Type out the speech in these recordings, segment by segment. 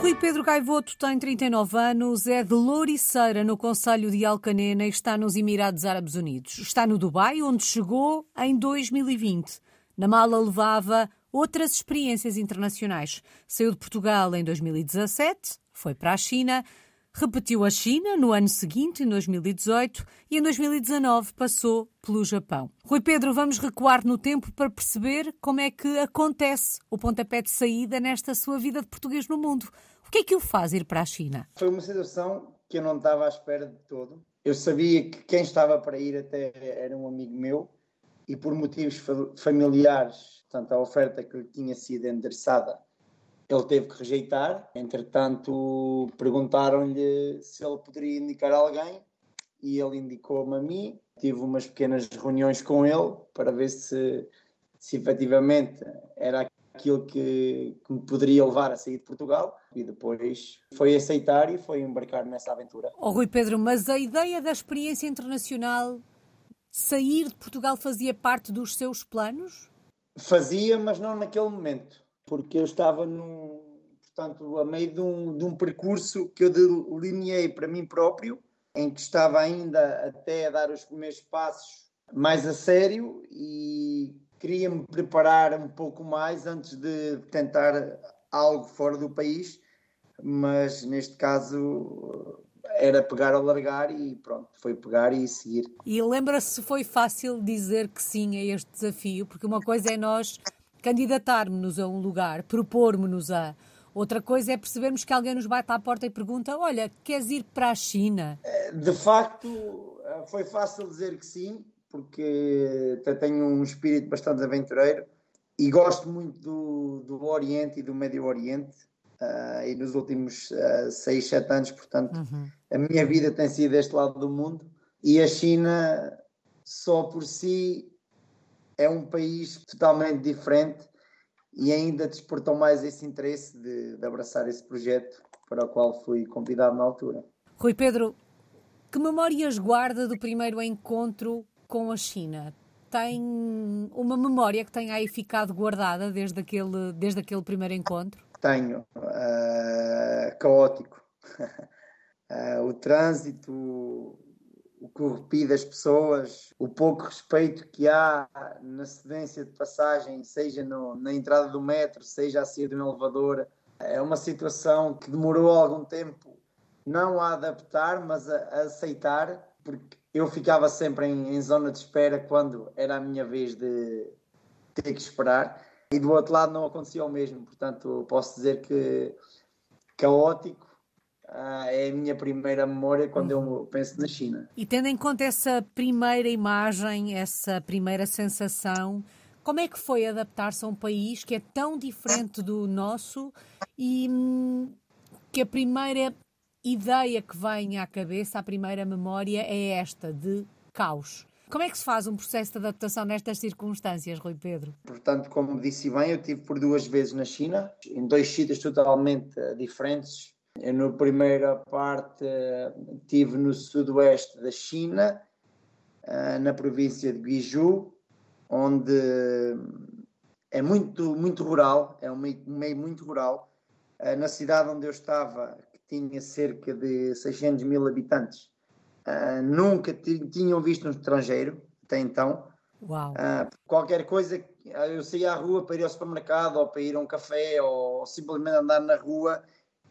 Rui Pedro Gaivoto tem 39 anos, é de Louriceira, no Conselho de Alcanena e está nos Emirados Árabes Unidos. Está no Dubai, onde chegou em 2020. Na mala levava outras experiências internacionais. Saiu de Portugal em 2017, foi para a China, repetiu a China no ano seguinte, em 2018, e em 2019 passou pelo Japão. Rui Pedro, vamos recuar no tempo para perceber como é que acontece o pontapé de saída nesta sua vida de português no mundo. O que é que o faz ir para a China? Foi uma situação que eu não estava à espera de todo. Eu sabia que quem estava para ir até era um amigo meu e por motivos familiares, portanto, a oferta que lhe tinha sido endereçada, ele teve que rejeitar. Entretanto, perguntaram-lhe se ele poderia indicar alguém e ele indicou-me a mim. Tive umas pequenas reuniões com ele para ver se, se efetivamente era aquilo que, que, me poderia levar a sair de Portugal e depois foi aceitar e foi embarcar nessa aventura. Oh, Rui Pedro, mas a ideia da experiência internacional, sair de Portugal fazia parte dos seus planos? Fazia, mas não naquele momento, porque eu estava num, portanto, a meio de um, de um percurso que eu delineei para mim próprio, em que estava ainda até a dar os primeiros passos mais a sério e queria me preparar um pouco mais antes de tentar algo fora do país, mas neste caso era pegar ou largar e pronto, foi pegar e seguir. E lembra-se se foi fácil dizer que sim a este desafio? Porque uma coisa é nós candidatarmos-nos a um lugar, propormos-nos a. Outra coisa é percebermos que alguém nos bate à porta e pergunta: Olha, queres ir para a China? De facto, foi fácil dizer que sim, porque tenho um espírito bastante aventureiro e gosto muito do, do Oriente e do Médio Oriente. Uh, e nos últimos uh, seis, sete anos, portanto, uhum. a minha vida tem sido deste lado do mundo. E a China, só por si, é um país totalmente diferente e ainda despertou mais esse interesse de, de abraçar esse projeto para o qual fui convidado na altura. Rui Pedro, que memórias guarda do primeiro encontro com a China? Tem uma memória que tenha aí ficado guardada desde aquele, desde aquele primeiro encontro? Tenho. Uh, caótico. uh, o trânsito, o corrupio das pessoas, o pouco respeito que há na cedência de passagem, seja no, na entrada do metro, seja a saída de um elevador. É uma situação que demorou algum tempo não a adaptar, mas a, a aceitar, porque eu ficava sempre em, em, zona de espera quando era a minha vez de ter que esperar e do outro lado não acontecia o mesmo, portanto posso dizer que caótico uh, é a minha primeira memória quando uhum. eu penso na China. E tendo em conta essa primeira imagem, essa primeira sensação, como é que foi adaptar-se a um país que é tão diferente do nosso e hum, que a primeira ideia que vem à cabeça, a primeira memória é esta, de caos. Como é que se faz um processo de adaptação nestas circunstâncias, Rui Pedro? Portanto, como disse bem, eu tive por duas vezes na China, em dois sítios totalmente eh, diferentes. Na primeira parte, tive no sudoeste da China, eh, na província de Guizhou, onde é muito, muito rural, é um meio, um meio muito rural. Eh, na cidade onde eu estava, tinha cerca de 600 mil habitantes, uh, nunca tinham visto um estrangeiro até então. Uh, qualquer coisa, eu saía à rua para ir ao supermercado ou para ir a um café ou simplesmente andar na rua,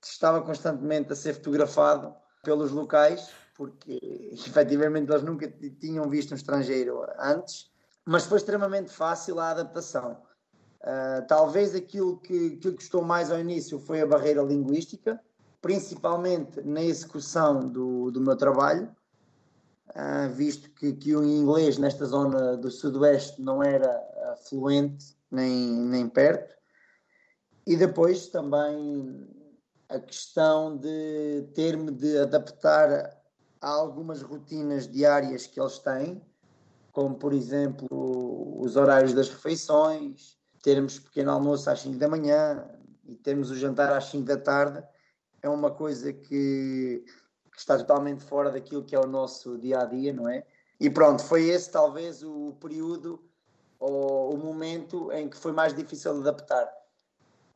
estava constantemente a ser fotografado pelos locais, porque efetivamente eles nunca tinham visto um estrangeiro antes, mas foi extremamente fácil a adaptação. Uh, talvez aquilo que, que custou mais ao início foi a barreira linguística, principalmente na execução do, do meu trabalho, uh, visto que, que o inglês nesta zona do sudoeste não era uh, fluente nem, nem perto, e depois também a questão de ter-me de adaptar a algumas rotinas diárias que eles têm, como por exemplo os horários das refeições, termos pequeno almoço às 5 da manhã e termos o jantar às 5 da tarde, é uma coisa que, que, está totalmente fora daquilo que é o nosso dia a dia, não é? E pronto, foi esse talvez o período ou o momento em que foi mais difícil de adaptar.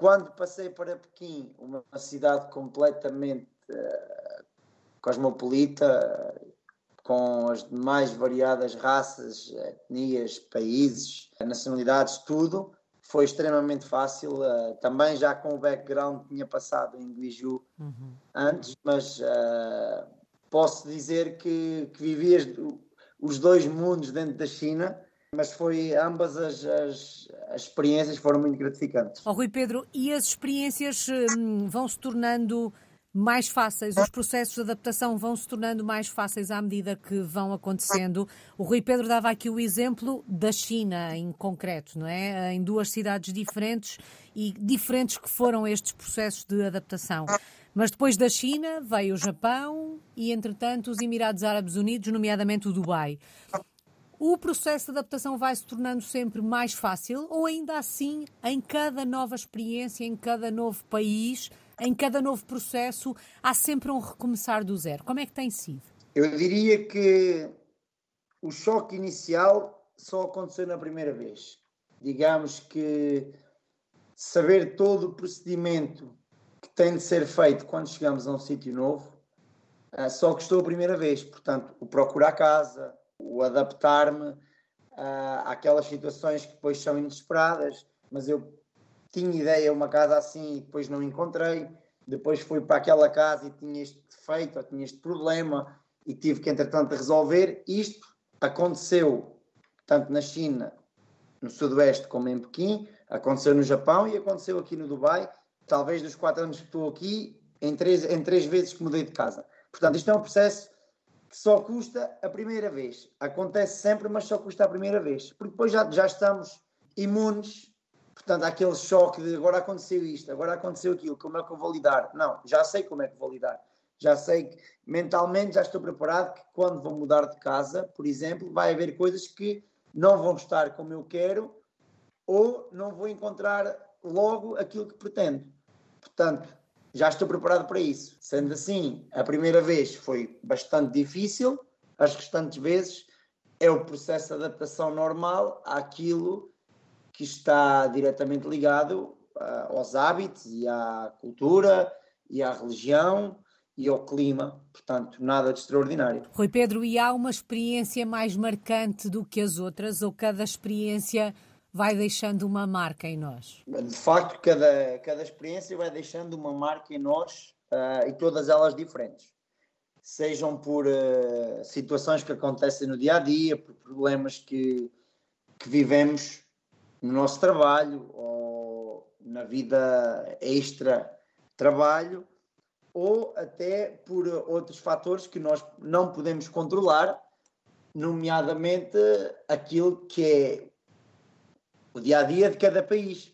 Quando passei para Pequim, uma cidade completamente uh, cosmopolita, com as mais variadas raças, etnias, países, nacionalidades, tudo, foi extremamente fácil. Uh, também já com o background tinha passado em Guiju uhum. antes, mas uh, posso dizer que, que vivi as, os dois mundos dentro da China mas foi ambas as, as, as, experiências foram muito gratificantes. Oh, Rui Pedro, e as experiências hum, vão se tornando mais fáceis, os processos de adaptação vão se tornando mais fáceis à medida que vão acontecendo. O Rui Pedro dava aqui o exemplo da China em concreto, não é? Em duas cidades diferentes e diferentes que foram estes processos de adaptação. Mas depois da China veio o Japão e, entretanto, os Emirados Árabes Unidos, nomeadamente o Dubai. O processo de adaptação vai se tornando sempre mais fácil ou ainda assim, em cada nova experiência, em cada novo país, em cada novo processo, há sempre um recomeçar do zero? Como é que tem sido? Eu diria que o choque inicial só aconteceu na primeira vez. Digamos que saber todo o procedimento que tem de ser feito quando chegamos a um sítio novo ah, só custou a primeira vez. Portanto, o procurar casa, o adaptar-me uh, àquelas situações que depois são inesperadas, mas eu tinha ideia uma casa assim e depois não encontrei, depois fui para aquela casa e tinha este defeito, ou tinha este problema e tive que entretanto resolver. Isto aconteceu tanto na China, no Sudoeste, como em Pequim, aconteceu no Japão e aconteceu aqui no Dubai. Talvez dos quatro anos que estou aqui, em três, em três vezes que mudei de casa. Portanto, isto é um processo que só custa a primeira vez. Acontece sempre, mas só custa a primeira vez. Porque depois já, já estamos imunes, portanto, aquele choque de agora aconteceu isto, agora aconteceu aquilo, como é que eu vou lidar? Não, já sei como é que vou lidar. Já sei que mentalmente já estou preparado que quando vou mudar de casa, por exemplo, vai haver coisas que não vão estar como eu quero ou não vou encontrar logo aquilo que pretendo. Portanto, já estou preparado para isso. Sendo assim, a primeira vez foi bastante difícil, as restantes vezes é o processo de adaptação normal àquilo que está diretamente ligado uh, aos hábitos e à cultura e à religião e ao clima, portanto, nada de extraordinário. Rui Pedro, e há uma experiência mais marcante do que as outras, ou cada experiência vai deixando uma marca em nós? De facto, cada, cada experiência vai deixando uma marca em nós uh, e todas elas diferentes. Sejam por uh, situações que acontecem no dia a dia, por problemas que, que vivemos no nosso trabalho ou na vida extra trabalho, ou até por outros fatores que nós não podemos controlar, nomeadamente aquilo que é o dia a dia de cada país.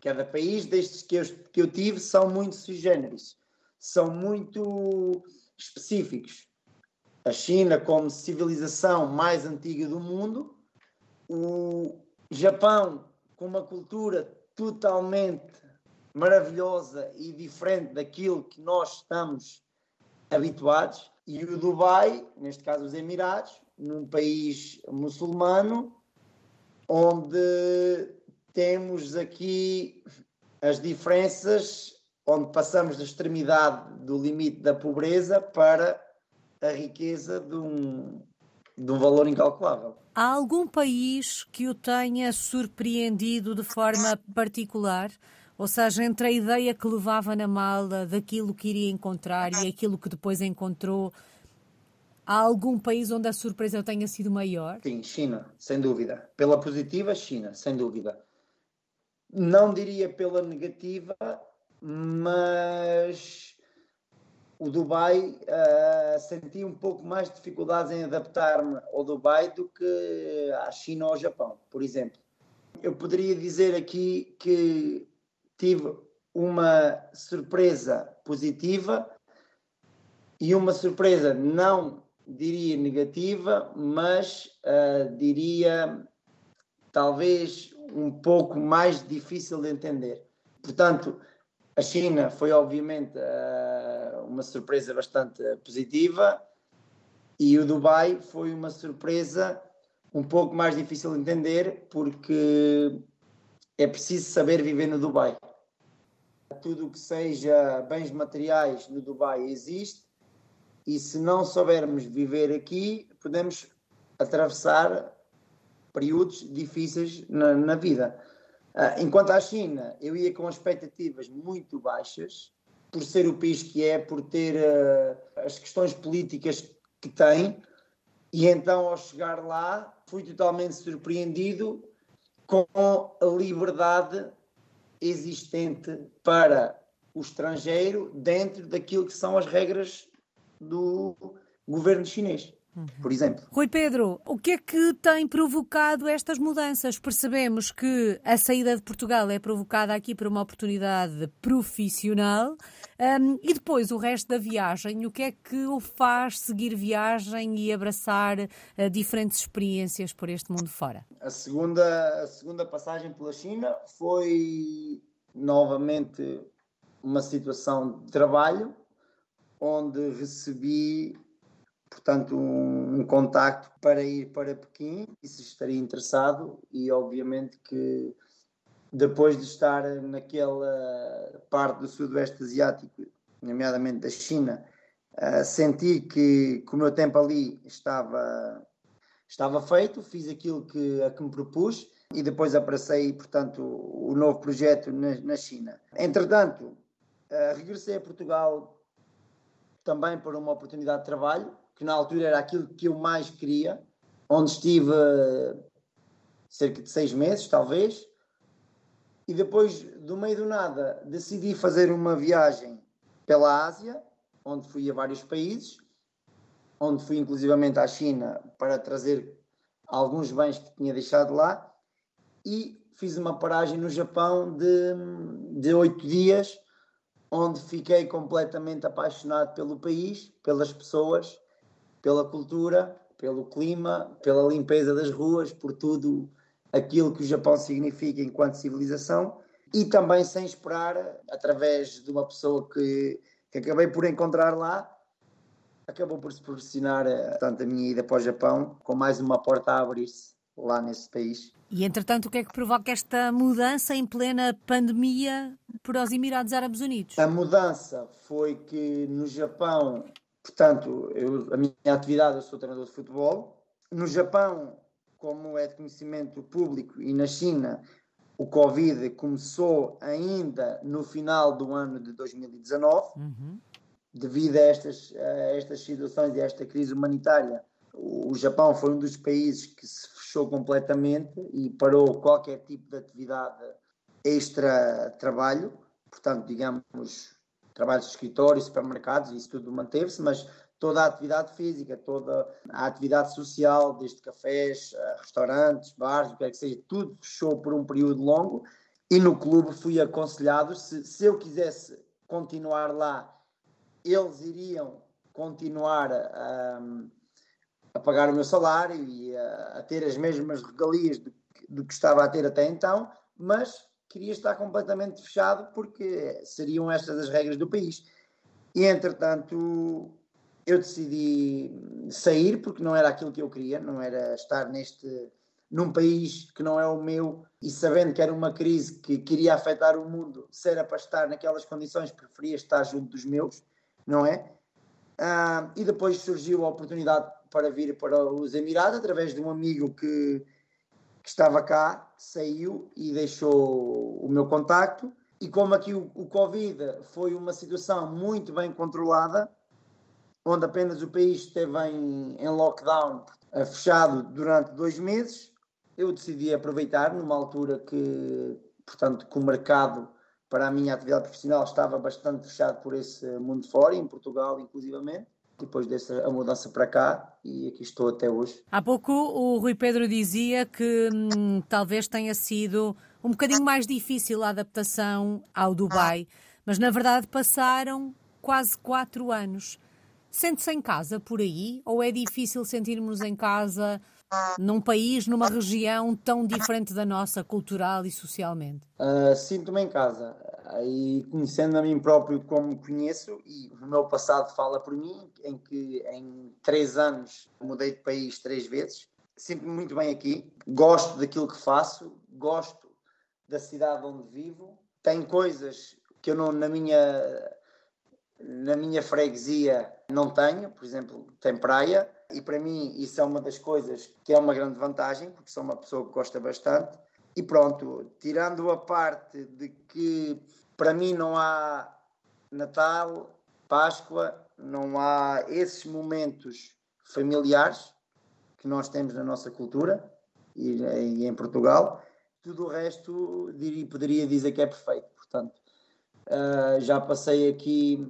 Cada país, destes que eu, que eu tive, são muito sui generis, são muito específicos. A China, como civilização mais antiga do mundo, o Japão, com uma cultura totalmente maravilhosa e diferente daquilo que nós estamos habituados, e o Dubai, neste caso os Emirados, num país muçulmano, onde temos aqui as diferenças, onde passamos da extremidade do limite da pobreza para a riqueza de um, de um valor incalculável. Há algum país que o tenha surpreendido de forma particular? Ou seja, entre a ideia que levava na mala daquilo que iria encontrar e aquilo que depois encontrou, Há algum país onde a surpresa tenha sido maior? Sim, China, sem dúvida. Pela positiva, China, sem dúvida. Não diria pela negativa, mas o Dubai uh, senti um pouco mais de dificuldades em adaptar-me ao Dubai do que à China ou ao Japão, por exemplo. Eu poderia dizer aqui que tive uma surpresa positiva e uma surpresa não diria negativa, mas uh, diria talvez um pouco mais difícil de entender. Portanto, a China foi obviamente uh, uma surpresa bastante positiva e o Dubai foi uma surpresa um pouco mais difícil de entender porque é preciso saber viver no Dubai. tudo o que seja bens materiais no Dubai existe e se não soubermos viver aqui, podemos atravessar períodos difíceis na, na vida. Uh, enquanto à China, eu ia com expectativas muito baixas, por ser o país que é, por ter uh, as questões políticas que tem, e então ao chegar lá fui totalmente surpreendido com a liberdade existente para o estrangeiro dentro daquilo que são as regras do governo chinês uhum. por exemplo. Rui Pedro, o que é que tem provocado estas mudanças? Percebemos que a saída de Portugal é provocada aqui por uma oportunidade profissional um, e depois o resto da viagem, o que é que o faz seguir viagem e abraçar uh, diferentes experiências por este mundo fora? A segunda, a segunda passagem pela China foi novamente uma situação de trabalho onde recebi portanto, um, um contacto para ir para Pequim, e se estaria interessado, e obviamente que depois de estar naquela parte do Sudoeste Asiático, nomeadamente da China, uh, senti que, que o meu tempo ali estava, estava feito, fiz aquilo que, a que me propus e depois abracei, portanto, o, novo projeto na, na China. Entretanto, uh, regressei a Portugal também por uma oportunidade de trabalho, que na altura era aquilo que eu mais queria, onde estive cerca de seis meses, talvez, e depois, do meio do nada, decidi fazer uma viagem pela Ásia, onde fui a vários países, onde fui inclusivamente à China para trazer alguns bens que tinha deixado lá, e fiz uma paragem no Japão de oito dias, onde fiquei completamente apaixonado pelo país, pelas pessoas pela cultura, pelo clima, pela limpeza das ruas, por tudo aquilo que o Japão significa enquanto civilização e também sem esperar, através de uma pessoa que, que acabei por encontrar lá, acabou por se proporcionar tanto a minha ida para o Japão, com mais uma porta a abrir-se lá nesse país. E entretanto, o que é que provoca esta mudança em plena pandemia para os Emirados Árabes Unidos? A mudança foi que no Japão Portanto, eu, a minha atividade, eu sou treinador de futebol. No Japão, como é de conhecimento público, e na China, o Covid começou ainda no final do ano de 2019, uhum. devido a estas, a estas situações e a esta crise humanitária. O, Japão foi um dos países que se fechou completamente e parou qualquer tipo de atividade extra trabalho, portanto, digamos, trabalhos de escritório, supermercados, isso tudo manteve-se, mas toda a atividade física, toda a atividade social, desde cafés, eh, restaurantes, bares, o que é que seja, tudo fechou por um período longo. E no clube fui aconselhado, se, se eu quisesse continuar lá, eles iriam continuar a, a pagar o meu salário e a, a ter as mesmas regalias do, do que estava a ter até então, mas queria estar completamente fechado porque seriam estas as regras do país. E entretanto eu decidi sair porque não era aquilo que eu queria, não era estar neste num país que não é o meu e sabendo que era uma crise que queria afetar o mundo, se era para estar naquelas condições, preferia estar junto dos meus, não é? Ah, e depois surgiu a oportunidade para vir para os Emirados através de um amigo que que estava cá, saiu e deixou o meu contacto. E como aqui o, o Covid foi uma situação muito bem controlada, onde apenas o país esteve em, em lockdown, eh, fechado durante dois meses, eu decidi aproveitar numa altura que, portanto, que o mercado para a minha atividade profissional estava bastante fechado por esse mundo fora, em Portugal inclusivamente depois dessa mudança para cá e aqui estou até hoje. Há pouco o Rui Pedro dizia que hum, talvez tenha sido um bocadinho mais difícil a adaptação ao Dubai, mas na verdade passaram quase quatro anos. Sente-se em casa por aí ou é difícil sentirmos em casa num país, numa região tão diferente da nossa, cultural e socialmente? Uh, Sinto-me em casa e conhecendo a mim próprio como conheço e o meu passado fala por mim, em que em três anos mudei de país três vezes, sinto-me muito bem aqui, gosto daquilo que faço, gosto da cidade onde vivo, tem coisas que eu não, na minha na minha freguesia não tenho, por exemplo, tem praia, e para mim isso é uma das coisas que é uma grande vantagem, porque sou uma pessoa que gosta bastante. E pronto, tirando a parte de que para mim não há Natal, Páscoa, não há esses momentos familiares que nós temos na nossa cultura e, e em Portugal, tudo o resto diria, poderia dizer que é perfeito. Portanto, uh, já passei aqui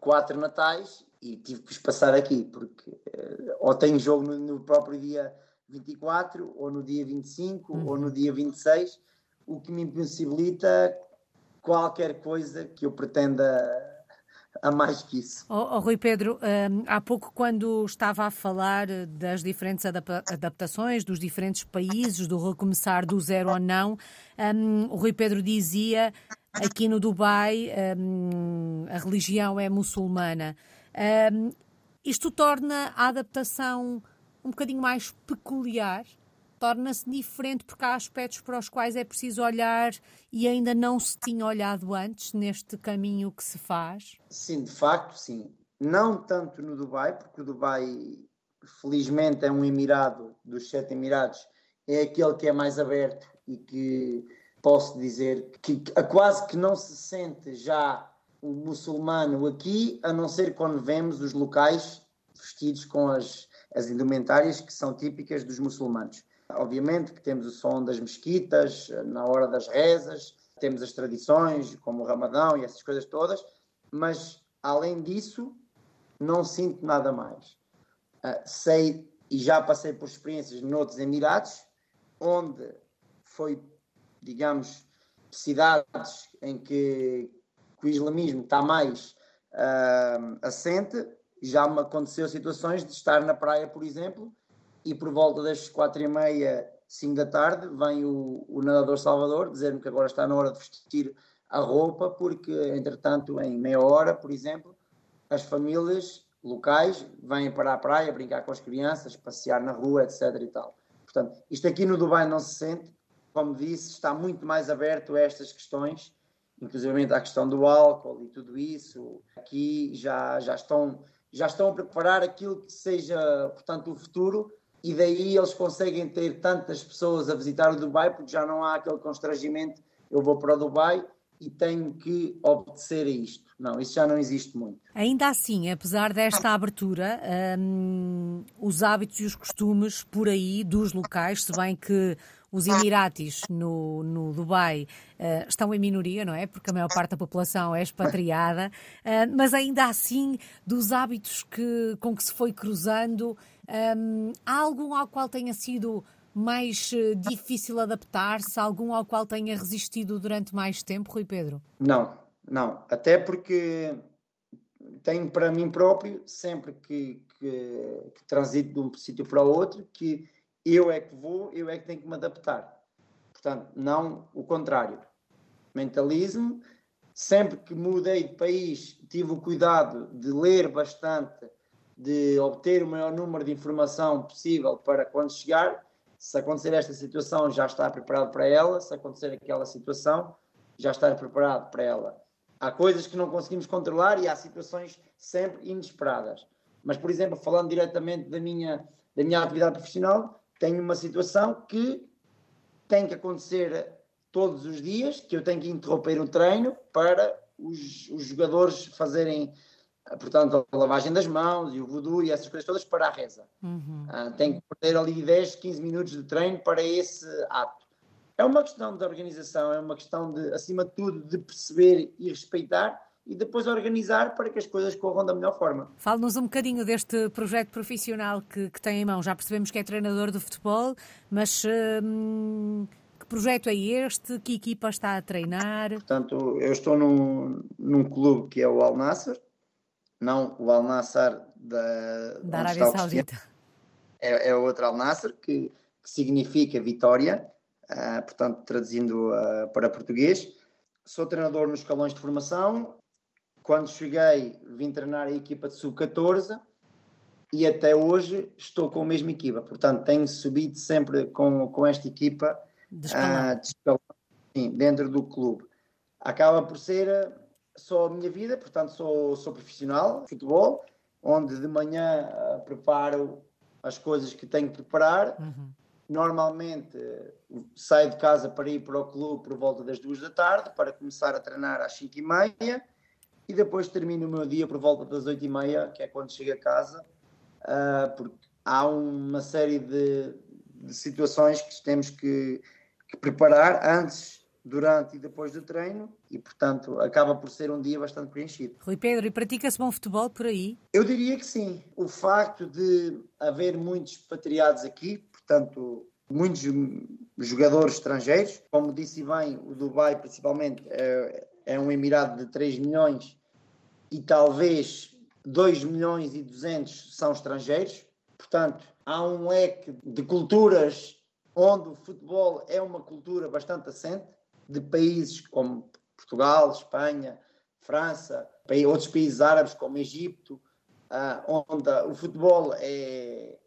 quatro natais e tive que os passar aqui, porque uh, ou tenho jogo no, no, próprio dia 24, ou no dia 25, uhum. ou no dia 26, o que me impossibilita qualquer coisa que eu pretenda a mais que isso. Oh, oh Rui Pedro, um, há pouco quando estava a falar das diferentes adaptações dos diferentes países, do recomeçar do zero ou não, um, o Rui Pedro dizia aqui no Dubai um, a religião é muçulmana. Um, isto torna a adaptação um bocadinho mais peculiar? Torna-se diferente porque há aspectos para os quais é preciso olhar e ainda não se tinha olhado antes neste caminho que se faz? Sim, de facto, sim. Não tanto no Dubai, porque o Dubai, felizmente, é um Emirado dos Sete Emirados, é aquele que é mais aberto e que posso dizer que quase que não se sente já o muçulmano aqui, a não ser quando vemos os locais vestidos com as, as indumentárias que são típicas dos muçulmanos. Obviamente que temos o som das mesquitas na hora das rezas, temos as tradições como o Ramadão e essas coisas todas, mas além disso não sinto nada mais. Uh, sei e já passei por experiências noutros Emirados, onde foi digamos, cidades em que, que o islamismo está mais uh, assente, já me aconteceu situações de estar na praia, por exemplo, e por volta das quatro e meia, cinco da tarde, vem o, o nadador Salvador dizer-me que agora está na hora de vestir a roupa, porque, entretanto, em meia hora, por exemplo, as famílias locais vêm para a praia brincar com as crianças, passear na rua, etc. e tal. Portanto, isto aqui no Dubai não se sente, como disse, está muito mais aberto a estas questões, inclusive à questão do álcool e tudo isso. Aqui já, já, estão, já estão a preparar aquilo que seja, portanto, o futuro e daí eles conseguem ter tantas pessoas a visitar o Dubai porque já não há aquele constrangimento, eu vou para o Dubai e tenho que obedecer a isto. Não, isso já não existe muito. Ainda assim, apesar desta abertura, hum, os hábitos e os costumes por aí dos locais, se bem que os Emiratis no, no Dubai uh, estão em minoria, não é? Porque a maior parte da população é expatriada, uh, mas ainda assim, dos hábitos que, com que se foi cruzando, um, há algum ao qual tenha sido mais eh, difícil adaptar-se, algum ao qual tenha resistido durante mais tempo, Rui Pedro? Não, não. Até porque tenho para mim próprio, sempre que, que, que transito de um sítio para o outro, que eu é que vou, eu é que tenho que me adaptar. Portanto, não o contrário. Mentalismo, sempre que mudei de país, tive o cuidado de ler bastante, de obter o maior número de informação possível para quando chegar, se acontecer esta situação, já estar preparado para ela, se acontecer aquela situação, já estar preparado para ela. Há coisas que não conseguimos controlar e há situações sempre inesperadas. Mas, por exemplo, falando diretamente da minha, da minha atividade profissional, tenho uma situação que tem que acontecer todos os dias, que eu tenho que interromper o treino para os, os jogadores fazerem, portanto, a lavagem das mãos e o voodoo e essas coisas todas para a reza. Uhum. Uh, tenho que perder ali 10, 15 minutos de treino para esse ato. É uma questão de organização, é uma questão de, acima de tudo, de perceber e respeitar e depois organizar para que as coisas corram da melhor forma. Fale-nos um bocadinho deste projeto profissional que, que, tem em mão. Já percebemos que é treinador de futebol, mas hum, que projeto é este? Que equipa está a treinar? Portanto, eu estou num, num clube que é o Al Nassr, não o Al Nassr da, da Arábia Saudita. É, é outro Al Nassr, que, que significa vitória, uh, portanto, traduzindo uh, para português. Sou treinador nos escalões de formação, quando cheguei, vim treinar a equipa de sub-14 e até hoje estou com a mesma equipa. Portanto, tenho subido sempre com, com esta equipa de escalão. Uh, de escalão sim, dentro do clube. acaba por ser eh, só a minha vida, portanto sou, sou profissional de futebol, onde de manhã uh, preparo as coisas que tenho que preparar. Uhum. Normalmente uh, saio de casa para ir para o clube por volta das duas da tarde, para começar a treinar às cinco e meia, e depois termino o meu dia por volta das oito e meia, que é quando chego a casa, uh, porque há uma série de, de situações que temos que, que preparar antes durante e depois do treino e, portanto, acaba por ser um dia bastante preenchido. Rui Pedro, e pratica-se bom futebol por aí? Eu diria que sim. O facto de haver muitos expatriados aqui, portanto, muitos jogadores estrangeiros, como disse bem, o Dubai principalmente é, é um emirado de 3 milhões e talvez 2 milhões e 200 são estrangeiros, portanto, há um leque de culturas onde o futebol é uma cultura bastante assente de países como Portugal, Espanha, França, outros países árabes como Egito, uh, onde o futebol é,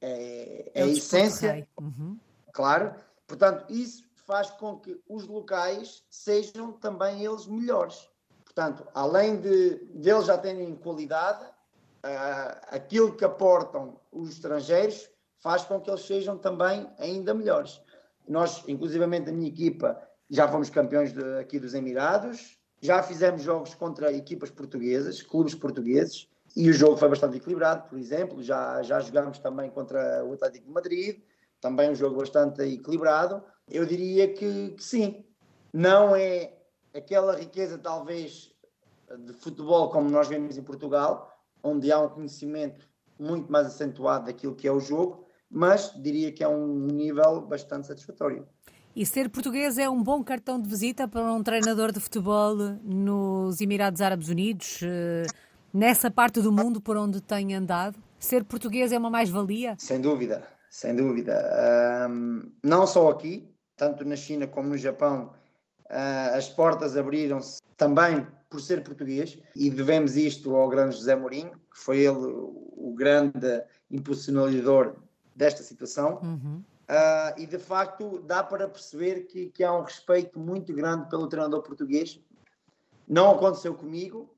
é, é, a essência, uhum. claro. Portanto, isso faz com que os locais sejam também eles melhores. Portanto, além de deles já terem qualidade, uh, aquilo que aportam os estrangeiros faz com que eles sejam também ainda melhores. Nós, inclusivamente a minha equipa, já fomos campeões de, aqui dos Emirados, já fizemos jogos contra equipas portuguesas, clubes portugueses, e o jogo foi bastante equilibrado, por exemplo, já, já jogámos também contra o Atlético de Madrid, também um jogo bastante equilibrado. Eu diria que, que sim, não é aquela riqueza talvez de futebol como nós vemos em Portugal, onde há um conhecimento muito mais acentuado daquilo que é o jogo, mas diria que é um nível bastante satisfatório. E ser português é um bom cartão de visita para um treinador de futebol nos Emirados Árabes Unidos, eh, nessa parte do mundo por onde tem andado? Ser português é uma mais-valia? Sem dúvida, sem dúvida. Um, não só aqui, tanto na China como no Japão, uh, as portas abriram-se também por ser português e devemos isto ao grande José Mourinho, que foi ele o grande impulsionador desta situação. Uhum. Uh, e de facto dá para perceber que, que há um respeito muito grande pelo treinador português. Não aconteceu comigo,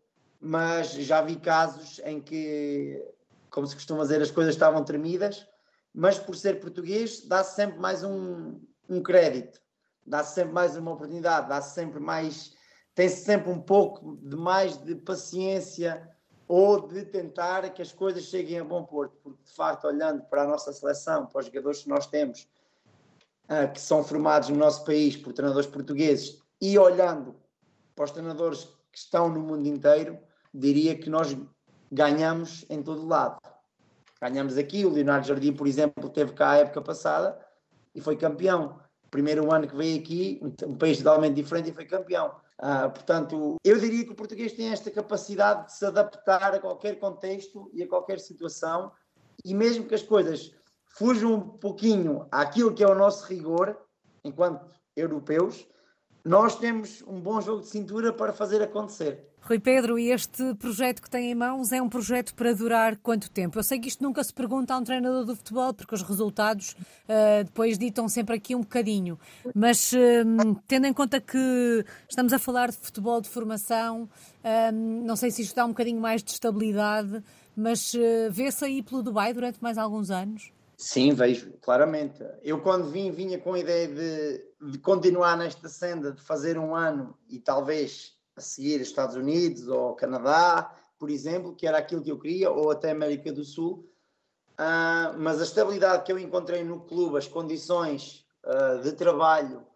mas já vi casos em que, como se costuma dizer, as coisas estavam tremidas, mas por ser português dá-se sempre mais um, um crédito, dá-se sempre mais uma oportunidade, dá-se sempre mais, tem-se sempre um pouco de mais de paciência ou de tentar que as coisas cheguem a bom porto, porque de facto, olhando para a nossa seleção, para os jogadores que nós temos, uh, que são formados no nosso país por treinadores portugueses, e olhando para os treinadores que estão no mundo inteiro, diria que nós ganhamos em todo lado. Ganhamos aqui, o Leonardo Jardim, por exemplo, teve cá a época passada e foi campeão. Primeiro ano que veio aqui, um país totalmente diferente e foi campeão. Ah, portanto, eu diria que o português tem esta capacidade de se adaptar a qualquer contexto e a qualquer situação, e mesmo que as coisas fujam um pouquinho àquilo que é o nosso rigor, enquanto europeus, nós temos um bom jogo de cintura para fazer acontecer. Rui Pedro, e este projeto que tem em mãos é um projeto para durar quanto tempo? Eu sei que isto nunca se pergunta a um treinador do futebol, porque os resultados uh, depois ditam sempre aqui um bocadinho. Mas uh, tendo em conta que estamos a falar de futebol de formação, uh, não sei se isto dá um bocadinho mais de estabilidade, mas vê-se aí pelo Dubai durante mais alguns anos? Sim, vejo, claramente. Eu quando vim, vinha com a ideia de, de continuar nesta senda, de fazer um ano e talvez a seguir Estados Unidos ou Canadá, por exemplo, que era aquilo que eu queria, ou até América do Sul. Uh, mas a estabilidade que eu encontrei no clube, as condições uh, de trabalho,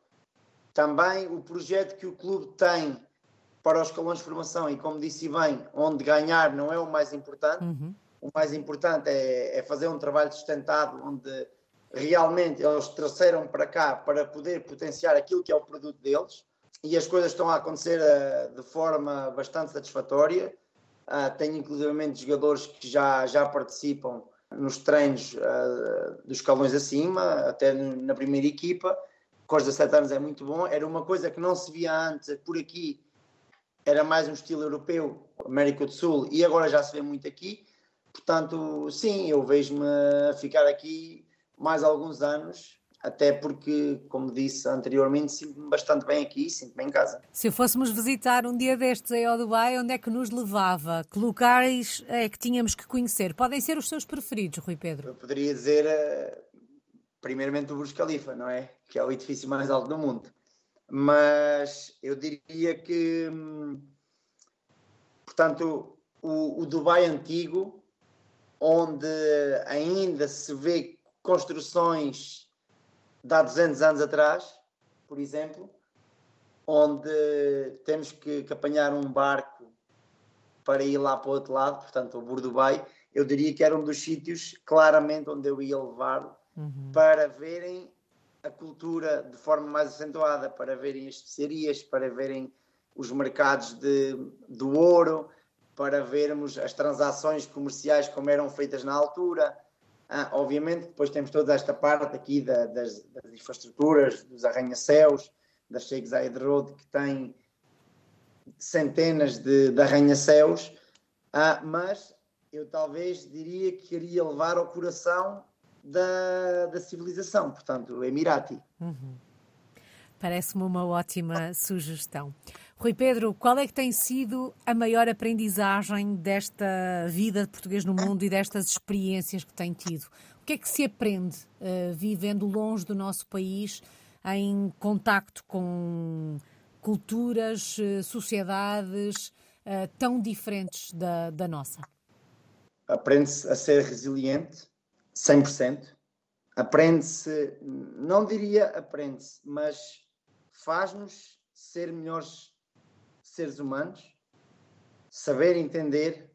também o projeto que o clube tem para os escalões de formação e, como disse bem, onde ganhar não é o mais importante. Uhum. O mais importante é, é fazer um trabalho sustentado, onde realmente eles trouxeram para cá para poder potenciar aquilo que é o produto deles e as coisas estão a acontecer uh, de forma bastante satisfatória. Uh, tenho inclusivamente jogadores que já, já participam nos treinos uh, dos escalões acima, até na primeira equipa. Com os 17 anos é muito bom. Era uma coisa que não se via antes por aqui, era mais um estilo europeu, América do Sul, e agora já se vê muito aqui. Portanto, sim, eu vejo-me ficar aqui mais alguns anos até porque, como disse anteriormente, sinto-me bastante bem aqui, sinto-me em casa. Se fôssemos visitar um dia destes aí ao Dubai, onde é que nos levava? Que locais é que tínhamos que conhecer? Podem ser os seus preferidos, Rui Pedro? Eu poderia dizer, uh, primeiramente, o Burj Khalifa, não é? Que é o edifício mais alto do mundo. Mas eu diria que, hum, portanto, o, o Dubai antigo, onde ainda se vê construções de há 200 anos atrás, por exemplo, onde temos que, que, apanhar um barco para ir lá para o outro lado, portanto, o Bordubai, eu diria que era um dos sítios claramente onde eu ia levar uhum. para verem a cultura de forma mais acentuada, para verem as especiarias, para verem os mercados de, do ouro, para vermos as transações comerciais como eram feitas na altura, ah, obviamente, depois temos toda esta parte aqui da, das, das, infraestruturas, dos arranha-céus, da Zayed Road, que tem centenas de, de arranha-céus, ah, mas eu talvez diria que queria levar ao coração da, da civilização, portanto, o Emirati. Uhum. Parece-me uma ótima sugestão. Rui Pedro, qual é que tem sido a maior aprendizagem desta vida de português no mundo e destas experiências que tem tido? O que é que se aprende uh, vivendo longe do nosso país, em contacto com culturas, uh, sociedades uh, tão diferentes da, da nossa? Aprende-se a ser resiliente, 100%. Aprende-se, não diria aprende-se, mas faz-nos ser melhores seres humanos, saber entender,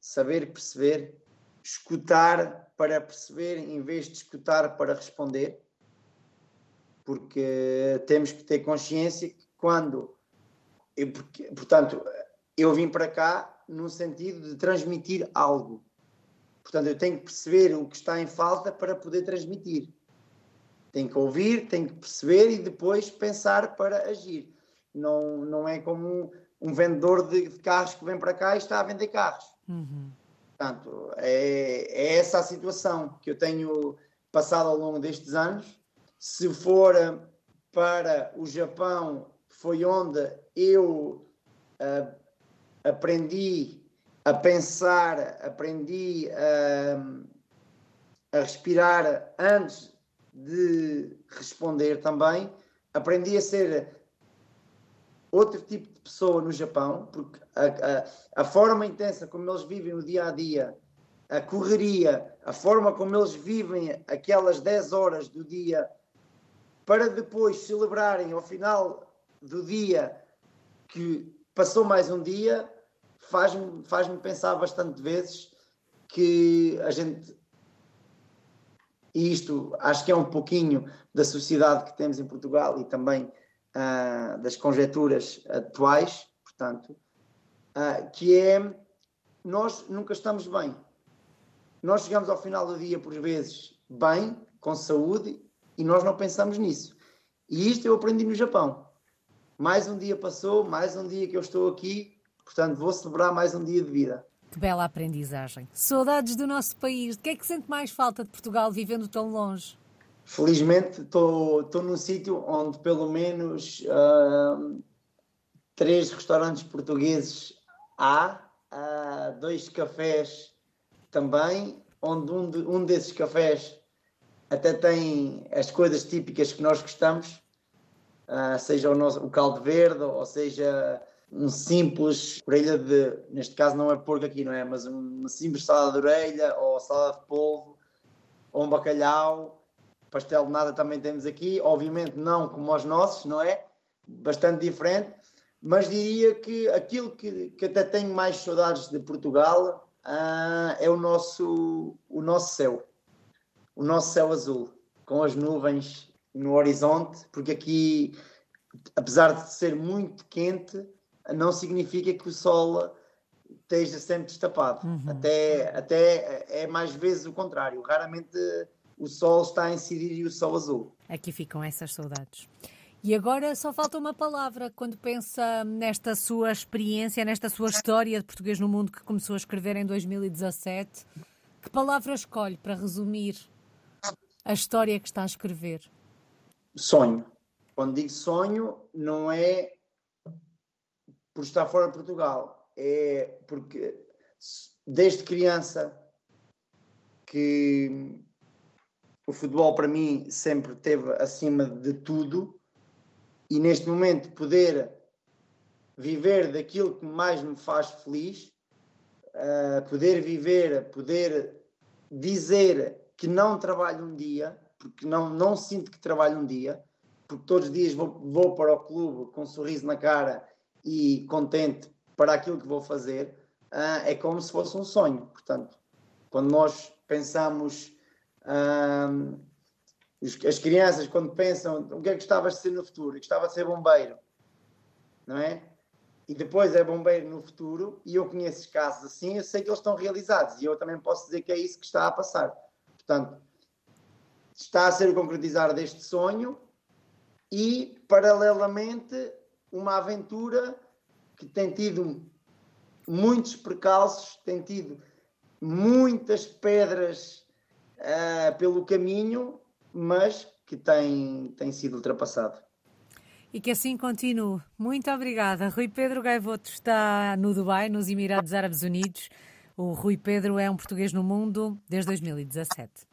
saber perceber, escutar para perceber em vez de escutar para responder, porque temos que ter consciência que quando, eu, porque, portanto, eu vim para cá no sentido de transmitir algo. Portanto, eu tenho que perceber o que está em falta para poder transmitir. Tenho que ouvir, tenho que perceber e depois pensar para agir. Não, não é como um, vendedor de, de, carros que vem para cá e está a vender carros. Uhum. Portanto, é, é essa a situação que eu tenho passado ao longo destes anos. Se for eh, para o Japão, foi onde eu uh, aprendi a pensar, aprendi a, a respirar antes de responder também, aprendi a ser outro tipo de pessoa no Japão, porque a, a, a, forma intensa como eles vivem o dia a dia, a correria, a forma como eles vivem aquelas 10 horas do dia, para depois celebrarem ao final do dia que passou mais um dia, faz-me faz pensar bastante vezes que a gente. E isto acho que é um pouquinho da sociedade que temos em Portugal e também uh, das conjecturas atuais, portanto, uh, que é nós nunca estamos bem. Nós chegamos ao final do dia, por vezes, bem, com saúde, e nós não pensamos nisso. E isto eu aprendi no Japão. Mais um dia passou, mais um dia que eu estou aqui, portanto, vou celebrar mais um dia de vida. Que bela aprendizagem. Saudades do nosso país. De que é que sente mais falta de Portugal vivendo tão longe? Felizmente estou num sítio onde pelo menos uh, três restaurantes portugueses há, dois cafés também, onde um, de, um desses cafés até tem as coisas típicas que nós gostamos, uh, seja o, nosso, o caldo verde, ou seja um simples orelha de, neste caso não é porco aqui, não é? Mas uma simples salada de orelha, ou salada de polvo, ou um bacalhau, pastel de nada também temos aqui, obviamente não como os nossos, não é? Bastante diferente, mas diria que aquilo que, que até tenho mais saudades de Portugal uh, é o nosso, o nosso céu, o nosso céu azul, com as nuvens no horizonte, porque aqui, apesar de ser muito quente, não significa que o sol esteja sempre destapado. Uhum. Até, até é mais vezes o contrário. Raramente o sol está a incidir e o sol azul. Aqui ficam essas saudades. E agora só falta uma palavra quando pensa nesta sua experiência, nesta sua história de português no mundo que começou a escrever em 2017. Que palavra escolhe para resumir A história que está a escrever? Sonho. Quando digo sonho, não é por estar fora de Portugal, é porque desde criança que o futebol para mim sempre teve acima de tudo e neste momento poder viver daquilo que mais me faz feliz, uh, poder viver, poder dizer que não trabalho um dia, porque não, não sinto que trabalho um dia, porque todos os dias vou, vou para o clube com um sorriso na cara e contente para aquilo que vou fazer, uh, é como se fosse um sonho. Portanto, quando nós pensamos, as crianças, quando pensam o que é que gostavas de ser no futuro, gostava de ser bombeiro, não é? E depois é bombeiro no futuro, e eu conheço casos assim, eu sei que eles estão realizados, e eu também posso dizer que é isso que está a passar. Portanto, está a ser o concretizar deste sonho e, paralelamente, uma aventura que tem tido muitos percalços, tem tido muitas pedras uh, pelo caminho, mas que tem, tem sido ultrapassado. E que assim continue. Muito obrigada. Rui Pedro Gaivoto está no Dubai, nos Emirados Árabes Unidos. O Rui Pedro é um português no mundo desde 2017.